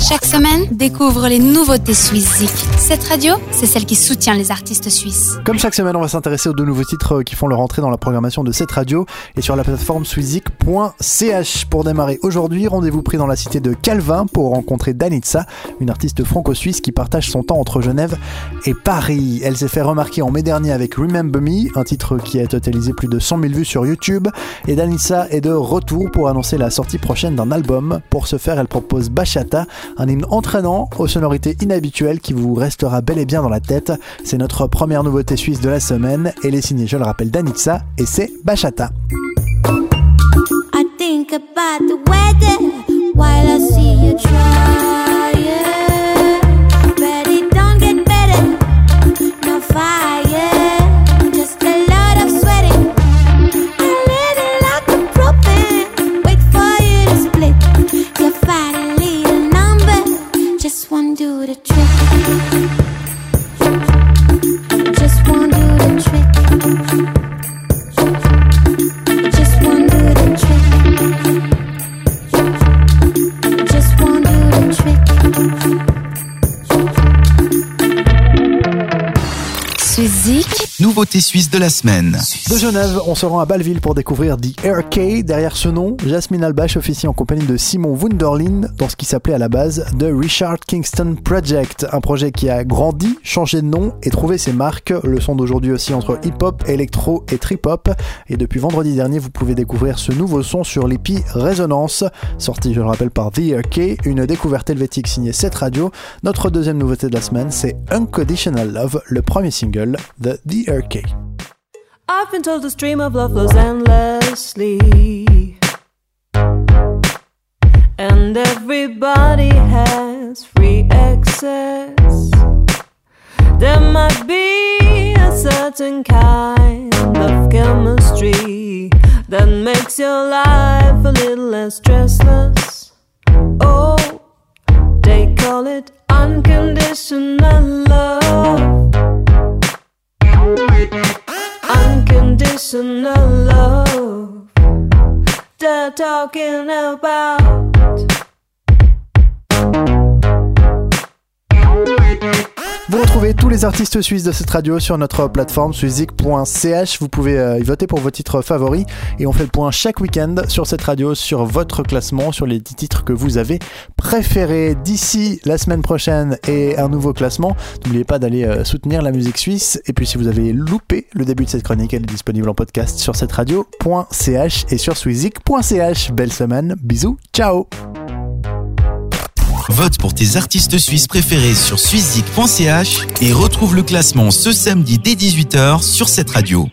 Chaque semaine, découvre les nouveautés suisses Cette radio, c'est celle qui soutient les artistes suisses. Comme chaque semaine, on va s'intéresser aux deux nouveaux titres qui font leur entrée dans la programmation de cette radio et sur la plateforme swiszik.ch. Pour démarrer aujourd'hui, rendez-vous pris dans la cité de Calvin pour rencontrer Danitza, une artiste franco-suisse qui partage son temps entre Genève et Paris. Elle s'est fait remarquer en mai dernier avec Remember Me, un titre qui a totalisé plus de 100 000 vues sur YouTube. Et Danitza est de retour pour annoncer la sortie prochaine d'un album. Pour ce faire, elle propose Bachata, un hymne entraînant aux sonorités inhabituelles qui vous restera bel et bien dans la tête. C'est notre première nouveauté suisse de la semaine. Elle est signée, je le rappelle, Danitza et c'est Bachata. Suzy. Nouveauté suisse de la semaine. De Genève, on se rend à Balleville pour découvrir The Aircade. Derrière ce nom, Jasmine Albache officie en compagnie de Simon Wunderlin dans ce qui s'appelait à la base The Richard Kingston Project. Un projet qui a grandi, changé de nom et trouvé ses marques. Le son d'aujourd'hui aussi entre hip-hop, électro et trip-hop. Et depuis vendredi dernier, vous pouvez découvrir ce nouveau son sur l'EPI Résonance, sorti, je le rappelle, par The Aircade, une découverte helvétique signée cette radio. Notre deuxième nouveauté de la semaine, c'est Unconditional Love, le premier single de The Aircade. I've been told the stream of love flows endlessly. And everybody has free access. There might be a certain kind of chemistry that makes your life a little less stressless. Unconditional love. They're talking about. Vous retrouvez tous les artistes suisses de cette radio sur notre plateforme suizik.ch. Vous pouvez euh, y voter pour vos titres favoris et on fait le point chaque week-end sur cette radio sur votre classement, sur les 10 titres que vous avez préférés. D'ici la semaine prochaine et un nouveau classement, n'oubliez pas d'aller euh, soutenir la musique suisse. Et puis si vous avez loupé le début de cette chronique, elle est disponible en podcast sur cette radio.ch et sur suizik.ch. Belle semaine, bisous, ciao Vote pour tes artistes suisses préférés sur suizik.ch et retrouve le classement ce samedi dès 18h sur cette radio.